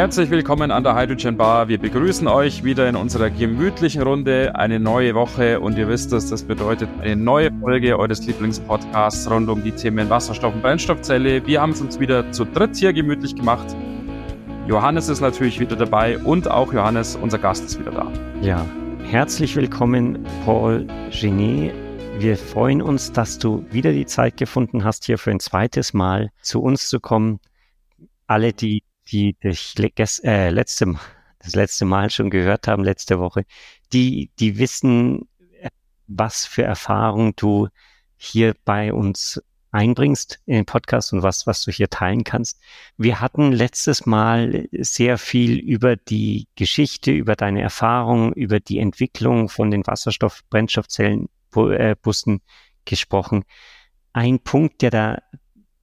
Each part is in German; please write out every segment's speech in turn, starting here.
Herzlich willkommen an der Hydrogen Bar. Wir begrüßen euch wieder in unserer gemütlichen Runde. Eine neue Woche und ihr wisst es, das bedeutet eine neue Folge eures Lieblingspodcasts rund um die Themen Wasserstoff und Brennstoffzelle. Wir haben es uns wieder zu dritt hier gemütlich gemacht. Johannes ist natürlich wieder dabei und auch Johannes, unser Gast, ist wieder da. Ja, herzlich willkommen, Paul Genet. Wir freuen uns, dass du wieder die Zeit gefunden hast, hier für ein zweites Mal zu uns zu kommen. Alle, die die dich äh, letzte, das letzte Mal schon gehört haben, letzte Woche, die, die wissen, was für Erfahrung du hier bei uns einbringst in den Podcast und was, was du hier teilen kannst. Wir hatten letztes Mal sehr viel über die Geschichte, über deine Erfahrungen, über die Entwicklung von den Wasserstoff-Brennstoffzellenbussen äh, gesprochen. Ein Punkt, der da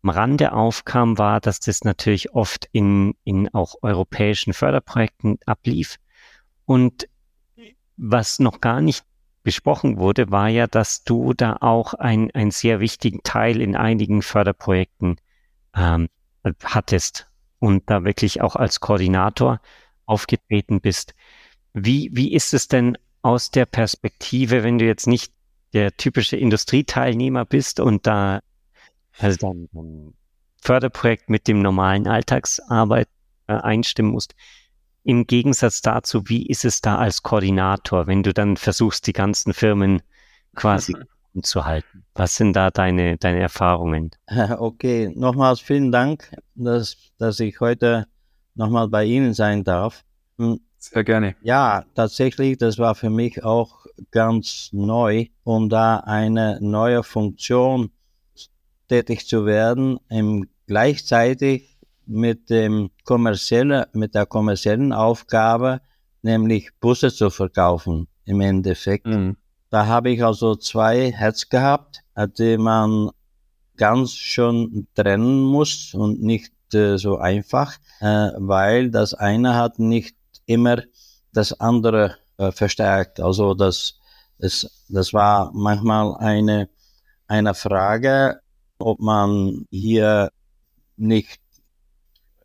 am Rande aufkam, war, dass das natürlich oft in, in auch europäischen Förderprojekten ablief. Und was noch gar nicht besprochen wurde, war ja, dass du da auch ein, einen sehr wichtigen Teil in einigen Förderprojekten ähm, hattest und da wirklich auch als Koordinator aufgetreten bist. Wie, wie ist es denn aus der Perspektive, wenn du jetzt nicht der typische Industrieteilnehmer bist und da also dann ein Förderprojekt mit dem normalen Alltagsarbeit äh, einstimmen musst. Im Gegensatz dazu, wie ist es da als Koordinator, wenn du dann versuchst, die ganzen Firmen quasi zu halten? Was sind da deine, deine Erfahrungen? Okay, nochmals vielen Dank, dass, dass ich heute nochmal bei Ihnen sein darf. Hm, Sehr gerne. Ja, tatsächlich, das war für mich auch ganz neu, um da eine neue Funktion tätig zu werden, im gleichzeitig mit dem kommerziellen, mit der kommerziellen Aufgabe, nämlich Busse zu verkaufen im Endeffekt. Mhm. Da habe ich also zwei Herz gehabt, die man ganz schon trennen muss und nicht äh, so einfach, äh, weil das eine hat nicht immer das andere äh, verstärkt. Also das, das, das war manchmal eine, eine Frage, ob man hier nicht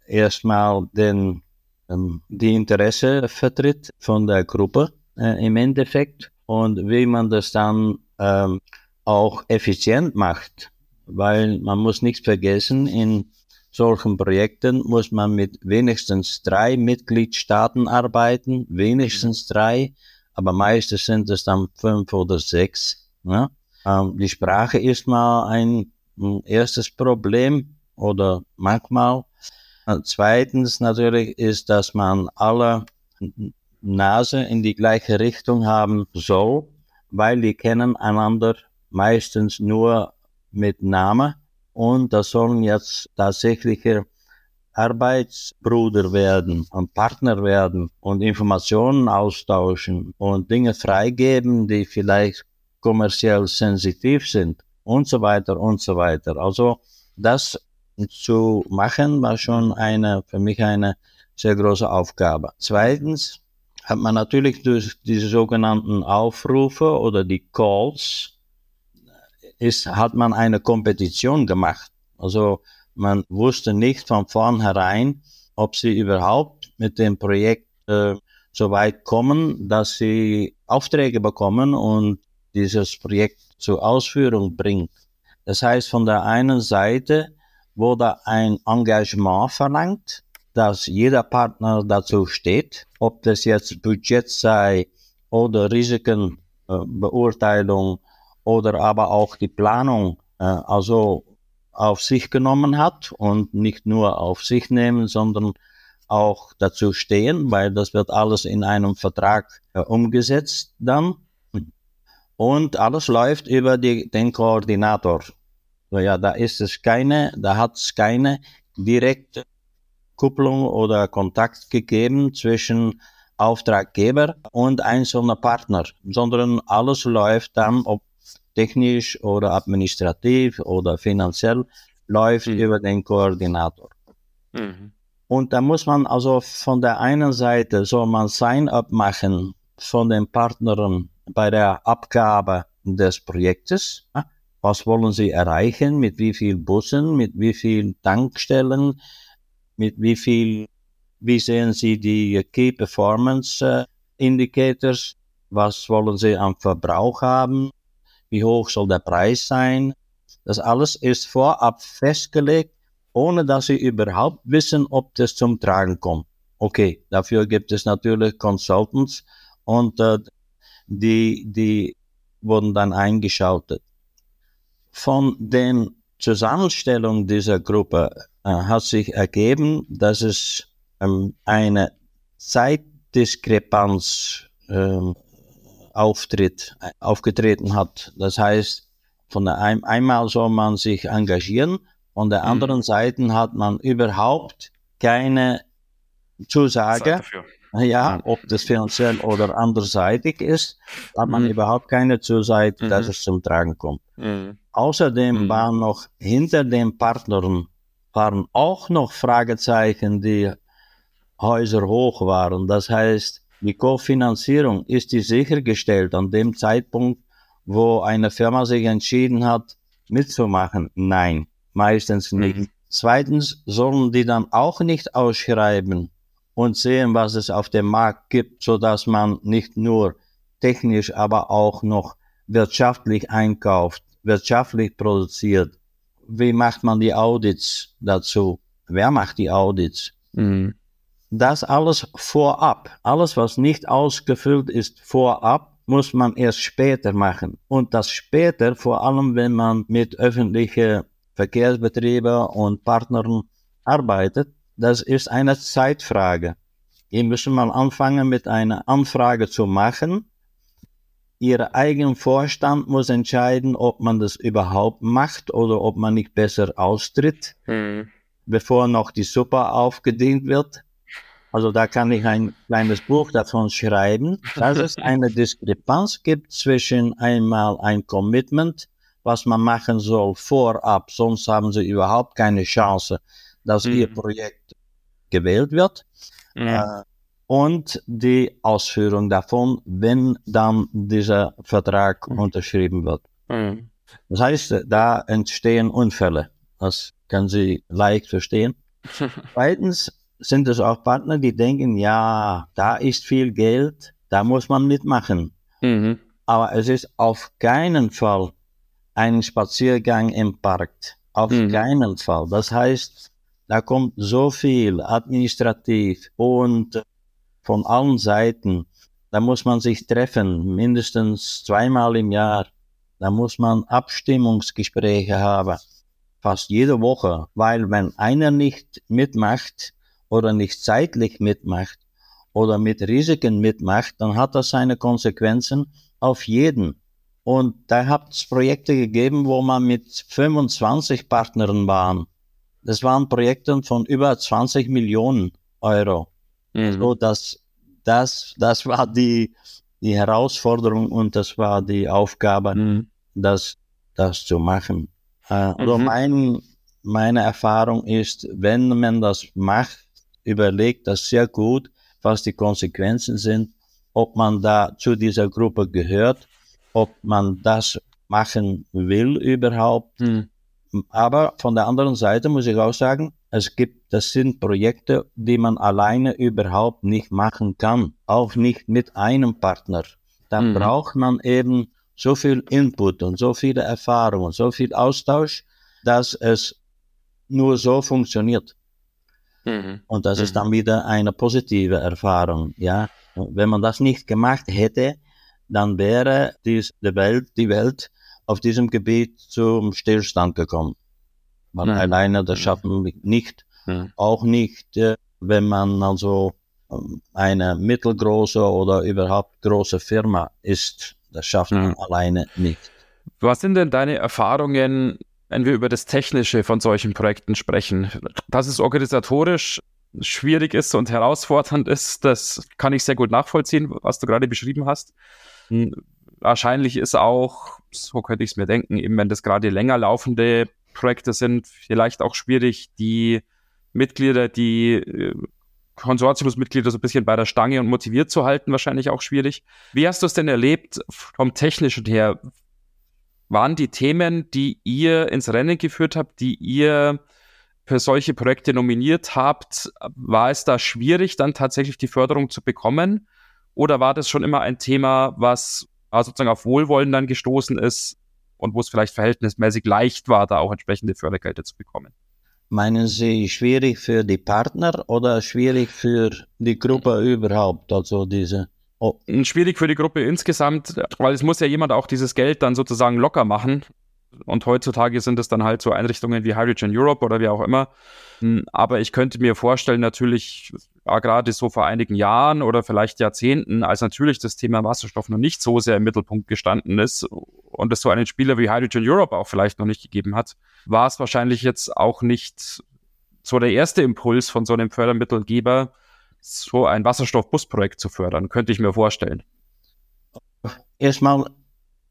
erstmal den, ähm, die Interesse vertritt von der Gruppe äh, im Endeffekt und wie man das dann ähm, auch effizient macht, weil man muss nichts vergessen, in solchen Projekten muss man mit wenigstens drei Mitgliedstaaten arbeiten, wenigstens drei, aber meistens sind es dann fünf oder sechs. Ne? Ähm, die Sprache ist mal ein erstes Problem oder manchmal. Zweitens natürlich ist, dass man alle Nase in die gleiche Richtung haben soll, weil die kennen einander meistens nur mit Namen und das sollen jetzt tatsächliche Arbeitsbruder werden und Partner werden und Informationen austauschen und Dinge freigeben, die vielleicht kommerziell sensitiv sind und so weiter und so weiter. Also das zu machen war schon eine, für mich eine sehr große Aufgabe. Zweitens hat man natürlich durch diese sogenannten Aufrufe oder die Calls, ist, hat man eine Kompetition gemacht. Also man wusste nicht von vornherein, ob sie überhaupt mit dem Projekt äh, so weit kommen, dass sie Aufträge bekommen und dieses Projekt zur Ausführung bringt. Das heißt, von der einen Seite wurde ein Engagement verlangt, dass jeder Partner dazu steht, ob das jetzt Budget sei oder Risikenbeurteilung äh, oder aber auch die Planung, äh, also auf sich genommen hat und nicht nur auf sich nehmen, sondern auch dazu stehen, weil das wird alles in einem Vertrag äh, umgesetzt dann. Und alles läuft über die, den Koordinator. So, ja, da ist es keine, da hat es keine direkte Kupplung oder Kontakt gegeben zwischen Auftraggeber und einzelner Partner, sondern alles läuft dann, ob technisch oder administrativ oder finanziell, läuft mhm. über den Koordinator. Mhm. Und da muss man also von der einen Seite soll man Sign-up machen von den Partnern bei der Abgabe des Projektes. Was wollen Sie erreichen? Mit wie viel Bussen? Mit wie viel Tankstellen? Mit wie viel Wie sehen Sie die Key Performance äh, Indicators? Was wollen Sie am Verbrauch haben? Wie hoch soll der Preis sein? Das alles ist vorab festgelegt, ohne dass Sie überhaupt wissen, ob das zum Tragen kommt. Okay, dafür gibt es natürlich Consultants und äh, die, die wurden dann eingeschaltet. Von den Zusammenstellung dieser Gruppe äh, hat sich ergeben, dass es ähm, eine Zeitdiskrepanz ähm, auftritt, aufgetreten hat. Das heißt, von der ein, einmal soll man sich engagieren, von der mhm. anderen Seite hat man überhaupt keine Zusage. Ja, ob das finanziell oder anderseitig ist, hat man mhm. überhaupt keine Zusage, mhm. dass es zum Tragen kommt. Mhm. Außerdem mhm. waren noch hinter den Partnern waren auch noch Fragezeichen, die Häuser hoch waren. Das heißt, die Kofinanzierung, ist die sichergestellt an dem Zeitpunkt, wo eine Firma sich entschieden hat, mitzumachen? Nein, meistens nicht. Mhm. Zweitens sollen die dann auch nicht ausschreiben und sehen, was es auf dem Markt gibt, so dass man nicht nur technisch, aber auch noch wirtschaftlich einkauft wirtschaftlich produziert. Wie macht man die Audits dazu? Wer macht die Audits? Mhm. Das alles vorab. Alles, was nicht ausgefüllt ist vorab, muss man erst später machen. Und das später, vor allem wenn man mit öffentlichen Verkehrsbetrieben und Partnern arbeitet, das ist eine Zeitfrage. Wir müssen mal anfangen mit einer Anfrage zu machen Ihr eigener Vorstand muss entscheiden, ob man das überhaupt macht oder ob man nicht besser austritt, hm. bevor noch die Suppe aufgedient wird. Also da kann ich ein kleines Buch davon schreiben, dass es eine Diskrepanz gibt zwischen einmal ein Commitment, was man machen soll vorab, sonst haben sie überhaupt keine Chance, dass mhm. ihr Projekt gewählt wird. Mhm. Äh, und die Ausführung davon, wenn dann dieser Vertrag mhm. unterschrieben wird. Mhm. Das heißt, da entstehen Unfälle. Das können Sie leicht verstehen. Zweitens sind es auch Partner, die denken, ja, da ist viel Geld, da muss man mitmachen. Mhm. Aber es ist auf keinen Fall ein Spaziergang im Park. Auf mhm. keinen Fall. Das heißt, da kommt so viel administrativ und von allen Seiten. Da muss man sich treffen, mindestens zweimal im Jahr. Da muss man Abstimmungsgespräche haben, fast jede Woche, weil wenn einer nicht mitmacht oder nicht zeitlich mitmacht oder mit Risiken mitmacht, dann hat das seine Konsequenzen auf jeden. Und da hat es Projekte gegeben, wo man mit 25 Partnern waren. Das waren Projekte von über 20 Millionen Euro. Mhm. So, dass das, das war die, die Herausforderung und das war die Aufgabe, mhm. das, das zu machen. Äh, also mhm. mein, meine Erfahrung ist, wenn man das macht, überlegt das sehr gut, was die Konsequenzen sind, ob man da zu dieser Gruppe gehört, ob man das machen will überhaupt. Mhm. Aber von der anderen Seite muss ich auch sagen, es gibt, das sind Projekte, die man alleine überhaupt nicht machen kann, auch nicht mit einem Partner. Da mhm. braucht man eben so viel Input und so viele Erfahrungen, so viel Austausch, dass es nur so funktioniert. Mhm. Und das mhm. ist dann wieder eine positive Erfahrung, ja. Wenn man das nicht gemacht hätte, dann wäre dies, die Welt, die Welt auf diesem Gebiet zum Stillstand gekommen. Man Nein. alleine, das schaffen wir nicht. Nein. Auch nicht, äh, wenn man also ähm, eine mittelgroße oder überhaupt große Firma ist. Das schafft man alleine nicht. Was sind denn deine Erfahrungen, wenn wir über das Technische von solchen Projekten sprechen? Dass es organisatorisch schwierig ist und herausfordernd ist, das kann ich sehr gut nachvollziehen, was du gerade beschrieben hast. Hm, wahrscheinlich ist auch, so könnte ich es mir denken, eben wenn das gerade länger laufende Projekte sind, vielleicht auch schwierig, die Mitglieder, die äh, Konsortiumsmitglieder so ein bisschen bei der Stange und motiviert zu halten, wahrscheinlich auch schwierig. Wie hast du es denn erlebt vom Technischen her? Waren die Themen, die ihr ins Rennen geführt habt, die ihr für solche Projekte nominiert habt, war es da schwierig, dann tatsächlich die Förderung zu bekommen? Oder war das schon immer ein Thema, was sozusagen auf Wohlwollen dann gestoßen ist und wo es vielleicht verhältnismäßig leicht war, da auch entsprechende Fördergelder zu bekommen? Meinen Sie schwierig für die Partner oder schwierig für die Gruppe überhaupt? Also diese. Oh. Schwierig für die Gruppe insgesamt, weil es muss ja jemand auch dieses Geld dann sozusagen locker machen. Und heutzutage sind es dann halt so Einrichtungen wie Hydrogen Europe oder wie auch immer. Hm, aber ich könnte mir vorstellen, natürlich, ja, gerade so vor einigen Jahren oder vielleicht Jahrzehnten, als natürlich das Thema Wasserstoff noch nicht so sehr im Mittelpunkt gestanden ist und es so einen Spieler wie Hydrogen Europe auch vielleicht noch nicht gegeben hat, war es wahrscheinlich jetzt auch nicht so der erste Impuls von so einem Fördermittelgeber, so ein Wasserstoffbusprojekt zu fördern, könnte ich mir vorstellen. Erstmal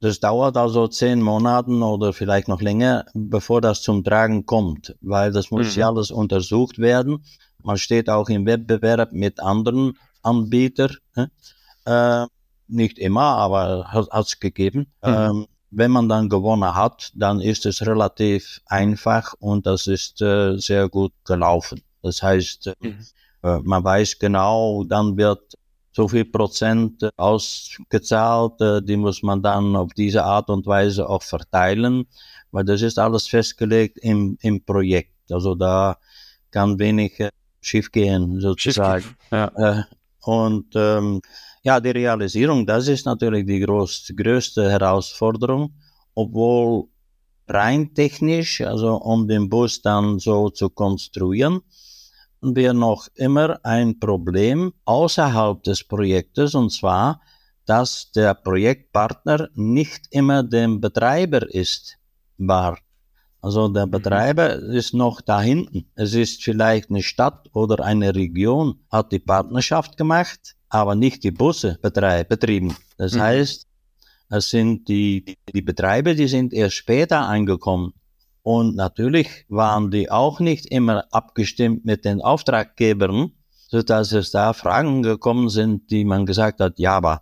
das dauert also zehn Monaten oder vielleicht noch länger, bevor das zum Tragen kommt, weil das muss mhm. ja alles untersucht werden. Man steht auch im Wettbewerb mit anderen Anbietern. Äh, nicht immer, aber hat es gegeben. Mhm. Ähm, wenn man dann gewonnen hat, dann ist es relativ einfach und das ist äh, sehr gut gelaufen. Das heißt, mhm. äh, man weiß genau, dann wird so viel Prozent ausgezahlt, äh, die muss man dann auf diese Art und Weise auch verteilen, weil das ist alles festgelegt im, im Projekt. Also da kann wenig äh, schief gehen, sozusagen. Ja. Äh, und ähm, ja, die Realisierung, das ist natürlich die groß, größte Herausforderung, obwohl rein technisch, also um den Bus dann so zu konstruieren, wir noch immer ein Problem außerhalb des Projektes, und zwar, dass der Projektpartner nicht immer dem Betreiber ist, war. Also der mhm. Betreiber ist noch da hinten. Es ist vielleicht eine Stadt oder eine Region, hat die Partnerschaft gemacht, aber nicht die Busse betrieben. Das mhm. heißt, es sind die, die, die Betreiber, die sind erst später eingekommen. Und natürlich waren die auch nicht immer abgestimmt mit den Auftraggebern, so dass es da Fragen gekommen sind, die man gesagt hat, ja, aber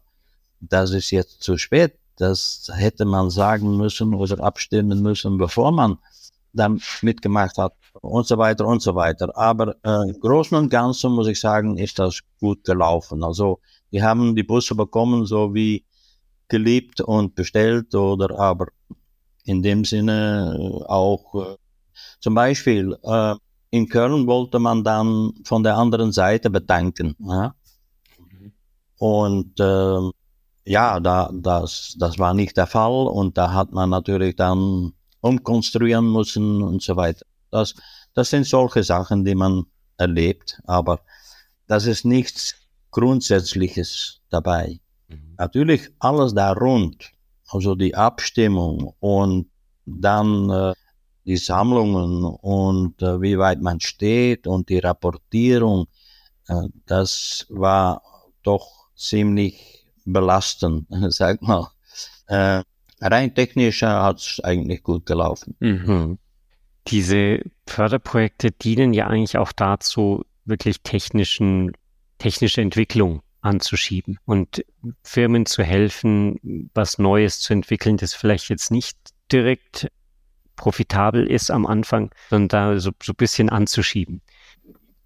das ist jetzt zu spät. Das hätte man sagen müssen oder abstimmen müssen, bevor man dann mitgemacht hat und so weiter und so weiter. Aber äh, im Großen und Ganzen muss ich sagen, ist das gut gelaufen. Also die haben die Busse bekommen, so wie geliebt und bestellt oder aber in dem Sinne äh, auch äh, zum Beispiel äh, in Köln wollte man dann von der anderen Seite betanken. Ja? Und äh, ja, da, das, das war nicht der Fall und da hat man natürlich dann umkonstruieren müssen und so weiter. Das, das sind solche Sachen, die man erlebt, aber das ist nichts Grundsätzliches dabei. Mhm. Natürlich alles da rund also die Abstimmung und dann äh, die Sammlungen und äh, wie weit man steht und die Rapportierung, äh, das war doch ziemlich belastend, sag mal. Äh, rein technisch hat es eigentlich gut gelaufen. Mhm. Diese Förderprojekte dienen ja eigentlich auch dazu, wirklich technischen, technische Entwicklung anzuschieben und Firmen zu helfen, was Neues zu entwickeln, das vielleicht jetzt nicht direkt profitabel ist am Anfang, sondern da so, so ein bisschen anzuschieben.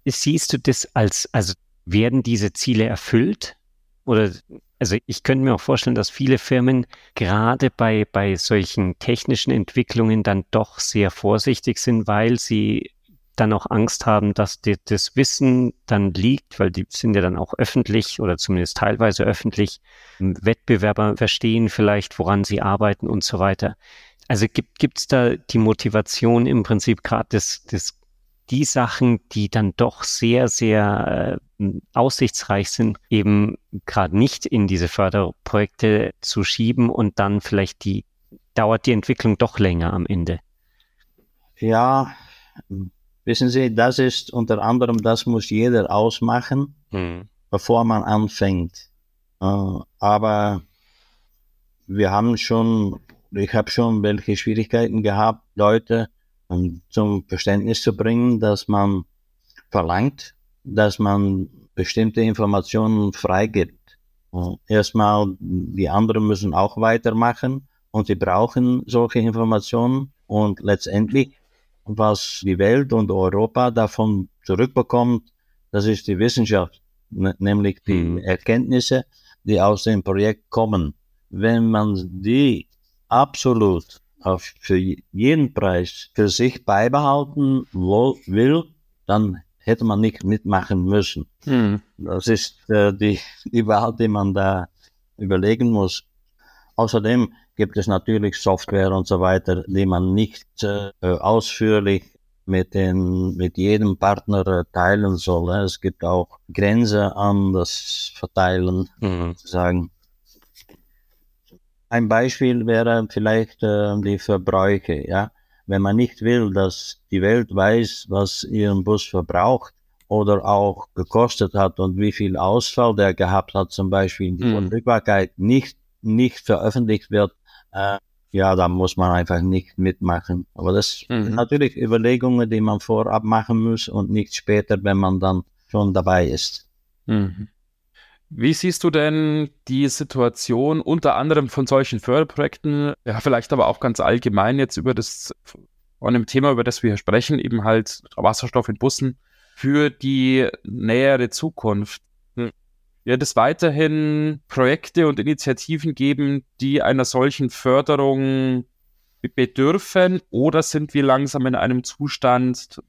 Siehst du das als, also werden diese Ziele erfüllt? Oder, also ich könnte mir auch vorstellen, dass viele Firmen gerade bei, bei solchen technischen Entwicklungen dann doch sehr vorsichtig sind, weil sie dann auch Angst haben, dass die, das Wissen dann liegt, weil die sind ja dann auch öffentlich oder zumindest teilweise öffentlich. Wettbewerber verstehen vielleicht, woran sie arbeiten und so weiter. Also gibt es da die Motivation im Prinzip gerade das, das, die Sachen, die dann doch sehr, sehr äh, aussichtsreich sind, eben gerade nicht in diese Förderprojekte zu schieben und dann vielleicht die, dauert die Entwicklung doch länger am Ende. Ja, Wissen Sie, das ist unter anderem, das muss jeder ausmachen, mhm. bevor man anfängt. Äh, aber wir haben schon, ich habe schon welche Schwierigkeiten gehabt, Leute um, zum Verständnis zu bringen, dass man verlangt, dass man bestimmte Informationen freigibt. Uh, erstmal, die anderen müssen auch weitermachen und sie brauchen solche Informationen und letztendlich was die Welt und Europa davon zurückbekommt, das ist die Wissenschaft, nämlich die mhm. Erkenntnisse, die aus dem Projekt kommen. Wenn man die absolut auf für jeden Preis für sich beibehalten will, dann hätte man nicht mitmachen müssen. Mhm. Das ist äh, die, die Wahl, die man da überlegen muss. Außerdem gibt es natürlich Software und so weiter, die man nicht äh, ausführlich mit, den, mit jedem Partner äh, teilen soll. Es gibt auch Grenzen an das Verteilen, mhm. sozusagen. Ein Beispiel wäre vielleicht äh, die Verbräuche, ja. Wenn man nicht will, dass die Welt weiß, was ihren Bus verbraucht oder auch gekostet hat und wie viel Ausfall der gehabt hat, zum Beispiel die mhm. Verfügbarkeit nicht, nicht veröffentlicht wird, äh, ja, da muss man einfach nicht mitmachen. Aber das mhm. sind natürlich Überlegungen, die man vorab machen muss und nicht später, wenn man dann schon dabei ist. Mhm. Wie siehst du denn die Situation unter anderem von solchen Förderprojekten, ja, vielleicht aber auch ganz allgemein jetzt über das, von dem Thema, über das wir hier sprechen, eben halt Wasserstoff in Bussen für die nähere Zukunft? Wird es weiterhin Projekte und Initiativen geben, die einer solchen Förderung bedürfen? Oder sind wir langsam in einem Zustand,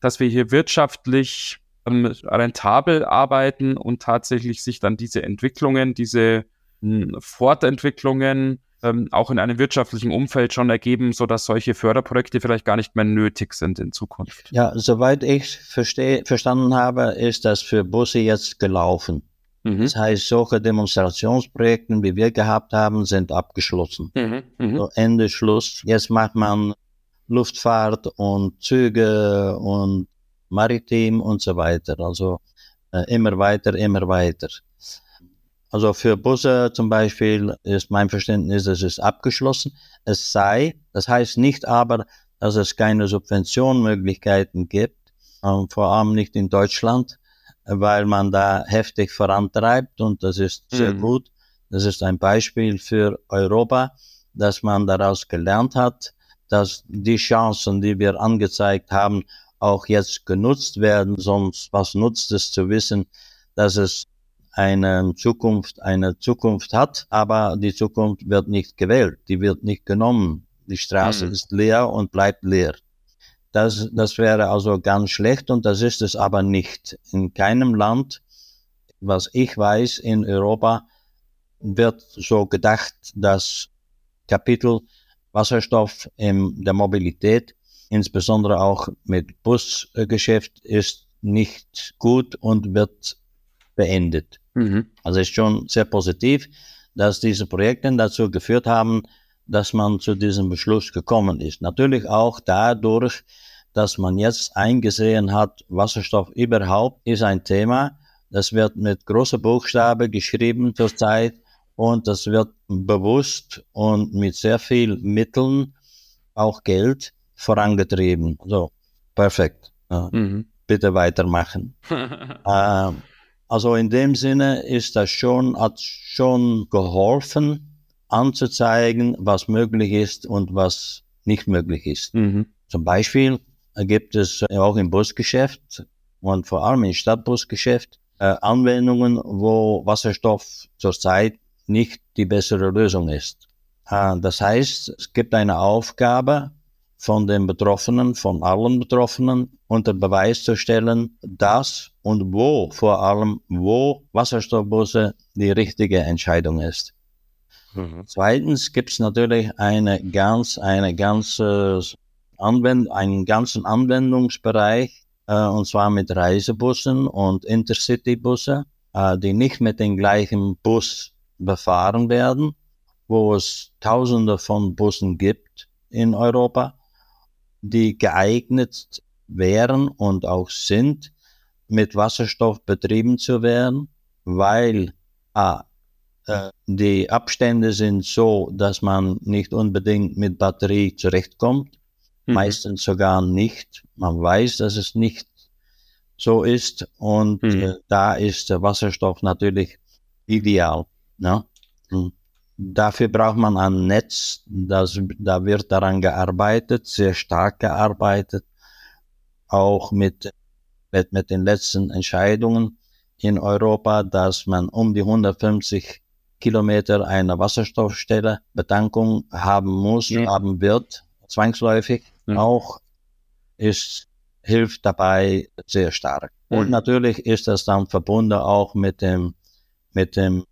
dass wir hier wirtschaftlich ähm, rentabel arbeiten und tatsächlich sich dann diese Entwicklungen, diese hm, Fortentwicklungen ähm, auch in einem wirtschaftlichen Umfeld schon ergeben, so dass solche Förderprojekte vielleicht gar nicht mehr nötig sind in Zukunft. Ja, soweit ich verstanden habe, ist das für Busse jetzt gelaufen. Mhm. Das heißt, solche Demonstrationsprojekte, wie wir gehabt haben, sind abgeschlossen. Mhm. Mhm. So Ende, Schluss. Jetzt macht man Luftfahrt und Züge und Maritim und so weiter. Also äh, immer weiter, immer weiter. Also für Busse zum Beispiel ist mein Verständnis, es ist abgeschlossen. Es sei, das heißt nicht aber, dass es keine Subventionmöglichkeiten gibt, äh, vor allem nicht in Deutschland weil man da heftig vorantreibt und das ist sehr mhm. gut. Das ist ein Beispiel für Europa, dass man daraus gelernt hat, dass die Chancen, die wir angezeigt haben, auch jetzt genutzt werden. Sonst was nutzt es zu wissen, dass es eine Zukunft, eine Zukunft hat, aber die Zukunft wird nicht gewählt, die wird nicht genommen. Die Straße mhm. ist leer und bleibt leer. Das, das wäre also ganz schlecht und das ist es aber nicht. In keinem Land, was ich weiß, in Europa wird so gedacht, dass Kapitel Wasserstoff in der Mobilität, insbesondere auch mit Busgeschäft, ist nicht gut und wird beendet. Mhm. Also ist schon sehr positiv, dass diese Projekte dazu geführt haben, dass man zu diesem Beschluss gekommen ist. Natürlich auch dadurch, dass man jetzt eingesehen hat, Wasserstoff überhaupt ist ein Thema. Das wird mit großer Buchstabe geschrieben zurzeit und das wird bewusst und mit sehr viel Mitteln, auch Geld, vorangetrieben. So, perfekt. Mhm. Bitte weitermachen. äh, also in dem Sinne ist das schon, hat schon geholfen, anzuzeigen, was möglich ist und was nicht möglich ist. Mhm. Zum Beispiel gibt es auch im Busgeschäft und vor allem im Stadtbusgeschäft äh, Anwendungen, wo Wasserstoff zurzeit nicht die bessere Lösung ist. Äh, das heißt, es gibt eine Aufgabe von den Betroffenen, von allen Betroffenen, unter Beweis zu stellen, dass und wo vor allem, wo Wasserstoffbusse die richtige Entscheidung ist. Mhm. Zweitens gibt es natürlich eine ganz, eine ganz äh, Anwend einen ganzen Anwendungsbereich, äh, und zwar mit Reisebussen und Intercity-Busse, äh, die nicht mit dem gleichen Bus befahren werden, wo es Tausende von Bussen gibt in Europa, die geeignet wären und auch sind, mit Wasserstoff betrieben zu werden, weil A, die Abstände sind so, dass man nicht unbedingt mit Batterie zurechtkommt mhm. meistens sogar nicht. Man weiß, dass es nicht so ist und mhm. äh, da ist der Wasserstoff natürlich ideal. Ne? Mhm. Dafür braucht man ein Netz, das, da wird daran gearbeitet, sehr stark gearbeitet, auch mit, mit, mit den letzten Entscheidungen in Europa, dass man um die 150 Kilometer eine Wasserstoffstelle Betankung haben muss, ja. haben wird, zwangsläufig. Ja. Auch ist, hilft dabei sehr stark. Und natürlich ist das dann verbunden auch mit dem, mit dem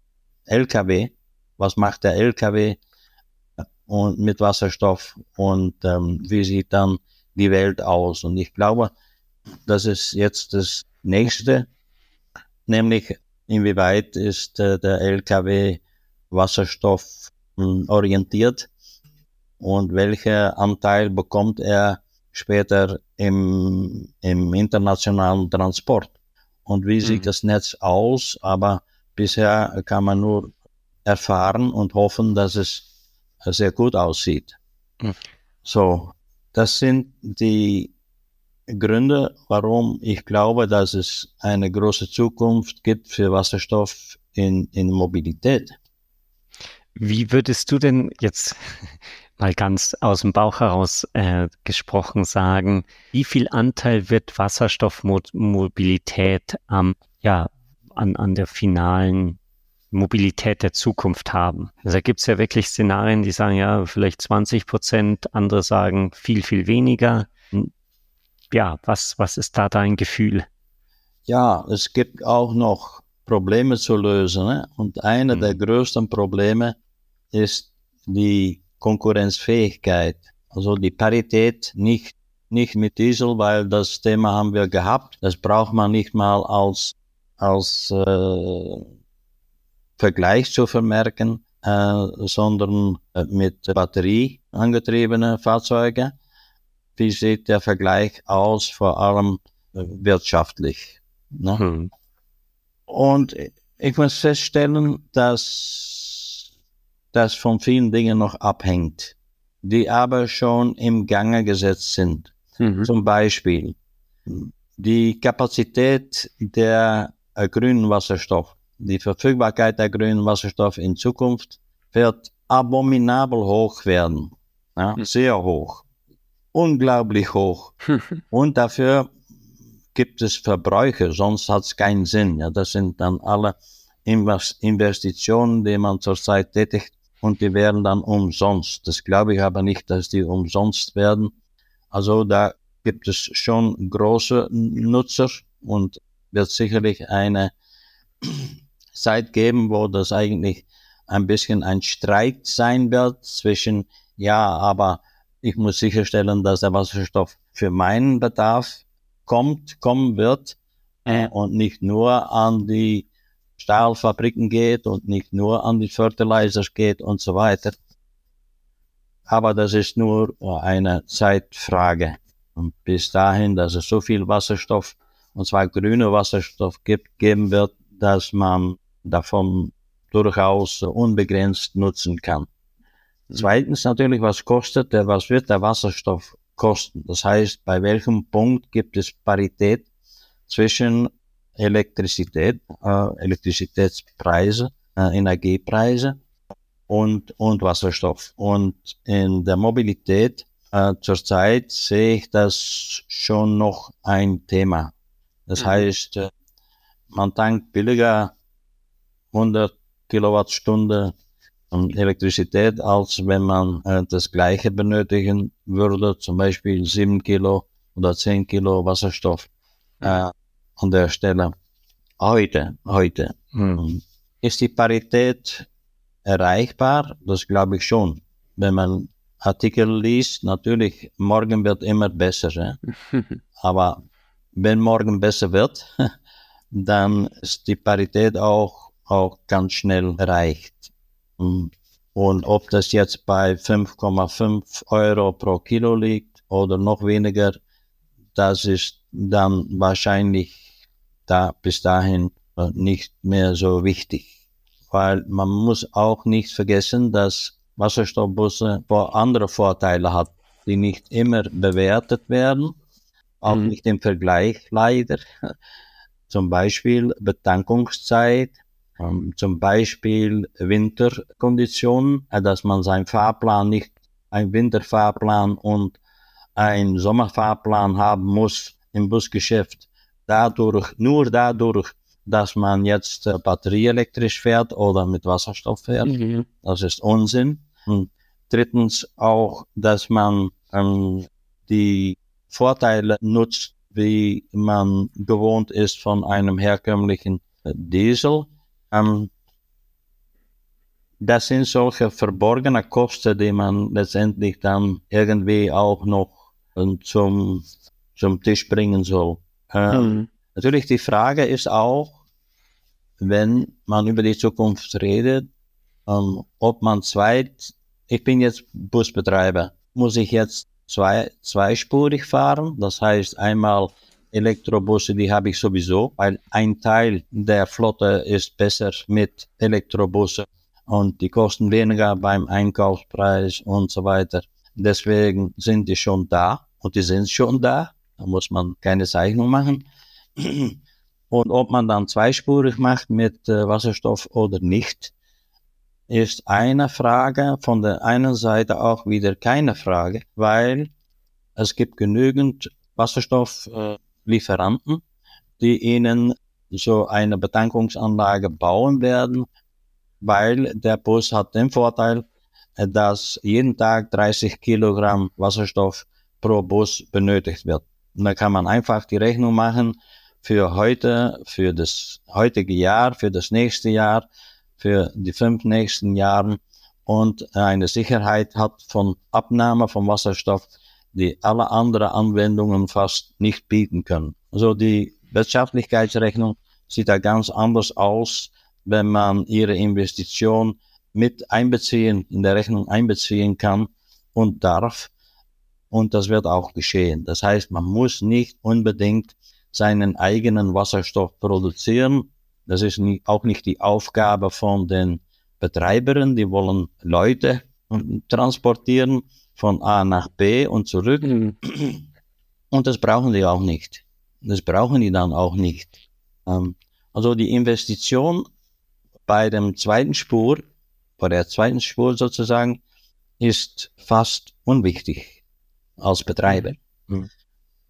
LKW. Was macht der LKW und mit Wasserstoff und ähm, wie sieht dann die Welt aus? Und ich glaube, das ist jetzt das nächste, nämlich inwieweit ist äh, der LKW Wasserstoff orientiert und welcher Anteil bekommt er später im, im internationalen Transport. Und wie sieht mhm. das Netz aus? Aber bisher kann man nur erfahren und hoffen, dass es sehr gut aussieht. Mhm. So, das sind die Gründe, warum ich glaube, dass es eine große Zukunft gibt für Wasserstoff in, in Mobilität. Wie würdest du denn jetzt mal ganz aus dem Bauch heraus äh, gesprochen sagen, wie viel Anteil wird Wasserstoffmobilität ähm, ja, an, an der finalen Mobilität der Zukunft haben? Also da gibt es ja wirklich Szenarien, die sagen, ja, vielleicht 20 Prozent, andere sagen viel, viel weniger. Ja, was, was ist da dein Gefühl? Ja, es gibt auch noch Probleme zu lösen. Ne? Und einer mhm. der größten Probleme ist die Konkurrenzfähigkeit. Also die Parität nicht, nicht mit Diesel, weil das Thema haben wir gehabt. Das braucht man nicht mal als, als äh, Vergleich zu vermerken, äh, sondern äh, mit Batterie angetriebene Fahrzeuge. Wie sieht der Vergleich aus, vor allem äh, wirtschaftlich? Ne? Hm. Und ich muss feststellen, dass das von vielen Dingen noch abhängt, die aber schon im Gange gesetzt sind. Mhm. Zum Beispiel die Kapazität der äh, grünen Wasserstoff, die Verfügbarkeit der grünen Wasserstoff in Zukunft wird abominabel hoch werden. Ja, mhm. Sehr hoch. Unglaublich hoch. Und dafür gibt es Verbräuche, sonst hat es keinen Sinn. Ja, das sind dann alle Investitionen, die man zurzeit tätigt, und die werden dann umsonst. Das glaube ich aber nicht, dass die umsonst werden. Also da gibt es schon große Nutzer und wird sicherlich eine Zeit geben, wo das eigentlich ein bisschen ein Streit sein wird zwischen, ja, aber ich muss sicherstellen, dass der Wasserstoff für meinen Bedarf kommt, kommen wird äh, und nicht nur an die Stahlfabriken geht und nicht nur an die Fertilizers geht und so weiter. Aber das ist nur eine Zeitfrage. Und bis dahin, dass es so viel Wasserstoff, und zwar grüner Wasserstoff gibt, geben wird, dass man davon durchaus unbegrenzt nutzen kann. Zweitens natürlich, was kostet der, was wird der Wasserstoff kosten? Das heißt, bei welchem Punkt gibt es Parität zwischen Elektrizität, äh, Elektrizitätspreise, äh, Energiepreise und, und Wasserstoff. Und in der Mobilität äh, zurzeit sehe ich das schon noch ein Thema. Das mhm. heißt, äh, man tankt billiger 100 Kilowattstunde Elektrizität, als wenn man äh, das gleiche benötigen würde, zum Beispiel 7 Kilo oder 10 Kilo Wasserstoff. Äh, an der Stelle. Heute, heute. Hm. Ist die Parität erreichbar? Das glaube ich schon. Wenn man Artikel liest, natürlich, morgen wird immer besser. Ja? Aber wenn morgen besser wird, dann ist die Parität auch, auch ganz schnell erreicht. Und ob das jetzt bei 5,5 Euro pro Kilo liegt oder noch weniger, das ist dann wahrscheinlich da bis dahin äh, nicht mehr so wichtig. Weil man muss auch nicht vergessen, dass Wasserstoffbusse andere Vorteile hat, die nicht immer bewertet werden, auch mhm. nicht im Vergleich leider. Zum Beispiel Betankungszeit. Ähm, zum Beispiel Winterkonditionen, äh, dass man seinen Fahrplan nicht ein Winterfahrplan und ein Sommerfahrplan haben muss im Busgeschäft. Dadurch, nur dadurch, dass man jetzt äh, batterieelektrisch fährt oder mit Wasserstoff fährt. Mhm. Das ist Unsinn. Und drittens auch, dass man ähm, die Vorteile nutzt, wie man gewohnt ist von einem herkömmlichen äh, Diesel. Ähm, das sind solche verborgene Kosten, die man letztendlich dann irgendwie auch noch zum, zum Tisch bringen soll. Ähm, mhm. Natürlich die Frage ist auch, wenn man über die Zukunft redet, ähm, ob man zwei, ich bin jetzt Busbetreiber, muss ich jetzt zwei, zweispurig fahren, das heißt einmal Elektrobusse, die habe ich sowieso, weil ein Teil der Flotte ist besser mit Elektrobusse und die kosten weniger beim Einkaufspreis und so weiter. Deswegen sind die schon da und die sind schon da. Da muss man keine Zeichnung machen. Und ob man dann zweispurig macht mit äh, Wasserstoff oder nicht, ist eine Frage, von der einen Seite auch wieder keine Frage, weil es gibt genügend Wasserstofflieferanten, äh, die ihnen so eine Betankungsanlage bauen werden, weil der Bus hat den Vorteil, dass jeden Tag 30 Kilogramm Wasserstoff pro Bus benötigt wird. Und da kann man einfach die Rechnung machen für heute, für das heutige Jahr, für das nächste Jahr, für die fünf nächsten Jahren und eine Sicherheit hat von Abnahme von Wasserstoff, die alle anderen Anwendungen fast nicht bieten können. Also die Wirtschaftlichkeitsrechnung sieht da ganz anders aus, wenn man ihre Investition mit einbeziehen, in der Rechnung einbeziehen kann und darf. Und das wird auch geschehen. Das heißt, man muss nicht unbedingt seinen eigenen Wasserstoff produzieren. Das ist nie, auch nicht die Aufgabe von den Betreibern. Die wollen Leute transportieren von A nach B und zurück. Mhm. Und das brauchen die auch nicht. Das brauchen die dann auch nicht. Ähm, also die Investition bei dem zweiten Spur, bei der zweiten Spur sozusagen, ist fast unwichtig als Betreiber. Mhm.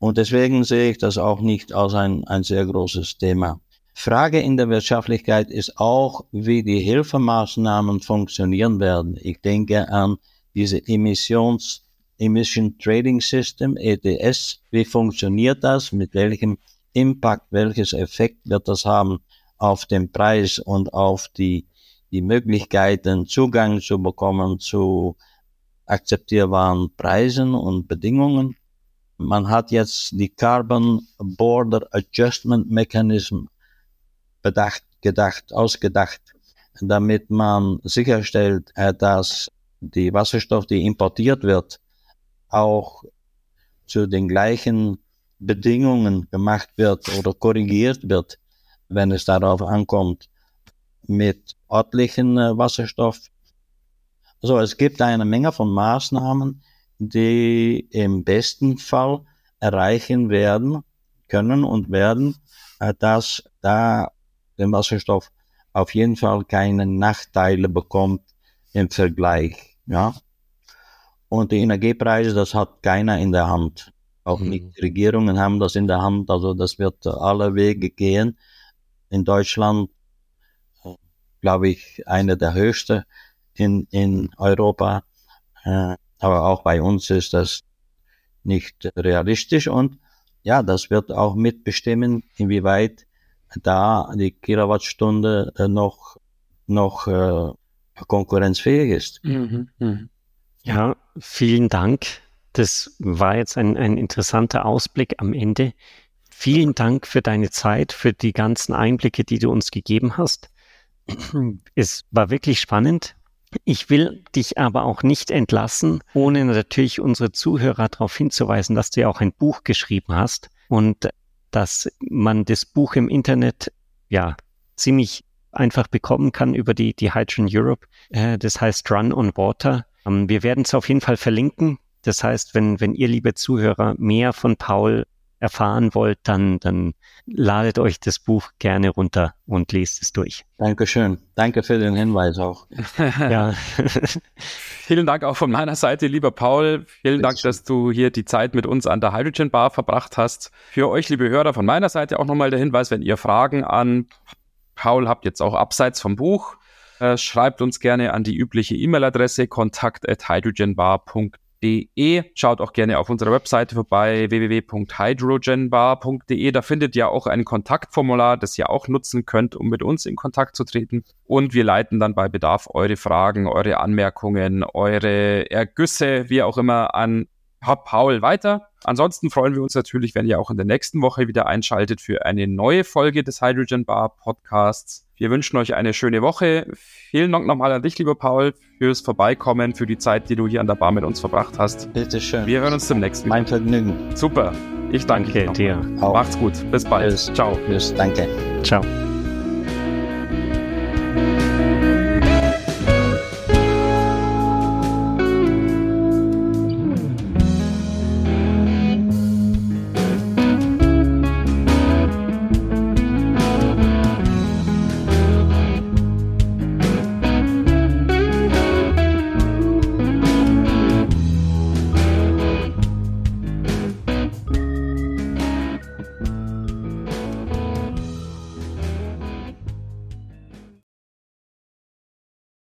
Und deswegen sehe ich das auch nicht als ein, ein sehr großes Thema. Frage in der Wirtschaftlichkeit ist auch, wie die Hilfemaßnahmen funktionieren werden. Ich denke an diese Emissions, Emission Trading System, ETS. Wie funktioniert das? Mit welchem Impact, welches Effekt wird das haben auf den Preis und auf die, die Möglichkeiten, Zugang zu bekommen zu akzeptierbaren Preisen und Bedingungen? Man hat jetzt die Carbon Border Adjustment Mechanism bedacht, gedacht, ausgedacht, damit man sicherstellt, äh, dass die Wasserstoff, die importiert wird, auch zu den gleichen Bedingungen gemacht wird oder korrigiert wird, wenn es darauf ankommt, mit örtlichen äh, Wasserstoff. Also es gibt eine Menge von Maßnahmen, die im besten Fall erreichen werden, können und werden, äh, dass da der Wasserstoff auf jeden Fall keine Nachteile bekommt im Vergleich, ja. Und die Energiepreise, das hat keiner in der Hand. Auch mhm. nicht die Regierungen haben das in der Hand, also das wird alle Wege gehen. In Deutschland, äh, glaube ich, eine der höchsten in, in Europa. Äh, aber auch bei uns ist das nicht realistisch und ja, das wird auch mitbestimmen, inwieweit da die Kilowattstunde äh, noch, noch konkurrenzfähig ist. Mhm, mh. Ja, vielen Dank. Das war jetzt ein, ein interessanter Ausblick am Ende. Vielen Dank für deine Zeit, für die ganzen Einblicke, die du uns gegeben hast. Es war wirklich spannend. Ich will dich aber auch nicht entlassen, ohne natürlich unsere Zuhörer darauf hinzuweisen, dass du ja auch ein Buch geschrieben hast und dass man das Buch im Internet ja ziemlich einfach bekommen kann über die, die Hydrogen Europe. Äh, das heißt Run on Water. Ähm, wir werden es auf jeden Fall verlinken. Das heißt, wenn, wenn ihr, liebe Zuhörer, mehr von Paul erfahren wollt, dann, dann ladet euch das Buch gerne runter und lest es durch. Dankeschön. Danke für den Hinweis auch. ja. Vielen Dank auch von meiner Seite, lieber Paul. Vielen Dank, dass du hier die Zeit mit uns an der Hydrogen Bar verbracht hast. Für euch, liebe Hörer, von meiner Seite auch nochmal der Hinweis, wenn ihr Fragen an Paul habt, jetzt auch abseits vom Buch, äh, schreibt uns gerne an die übliche E-Mail-Adresse kontakt.hydrogenbar.de hydrogenbar.de. Schaut auch gerne auf unserer Webseite vorbei, www.hydrogenbar.de. Da findet ihr auch ein Kontaktformular, das ihr auch nutzen könnt, um mit uns in Kontakt zu treten. Und wir leiten dann bei Bedarf eure Fragen, eure Anmerkungen, eure Ergüsse, wie auch immer, an Paul weiter. Ansonsten freuen wir uns natürlich, wenn ihr auch in der nächsten Woche wieder einschaltet für eine neue Folge des Hydrogen Bar Podcasts. Wir wünschen euch eine schöne Woche. Vielen Dank nochmal an dich, lieber Paul, fürs Vorbeikommen, für die Zeit, die du hier an der Bar mit uns verbracht hast. Bitte schön. Wir hören uns zum nächsten Mal. Mein Vergnügen. Super. Ich danke, danke dir. Auch. Macht's gut. Bis bald. Bis. Ciao. Bis. Danke. Ciao.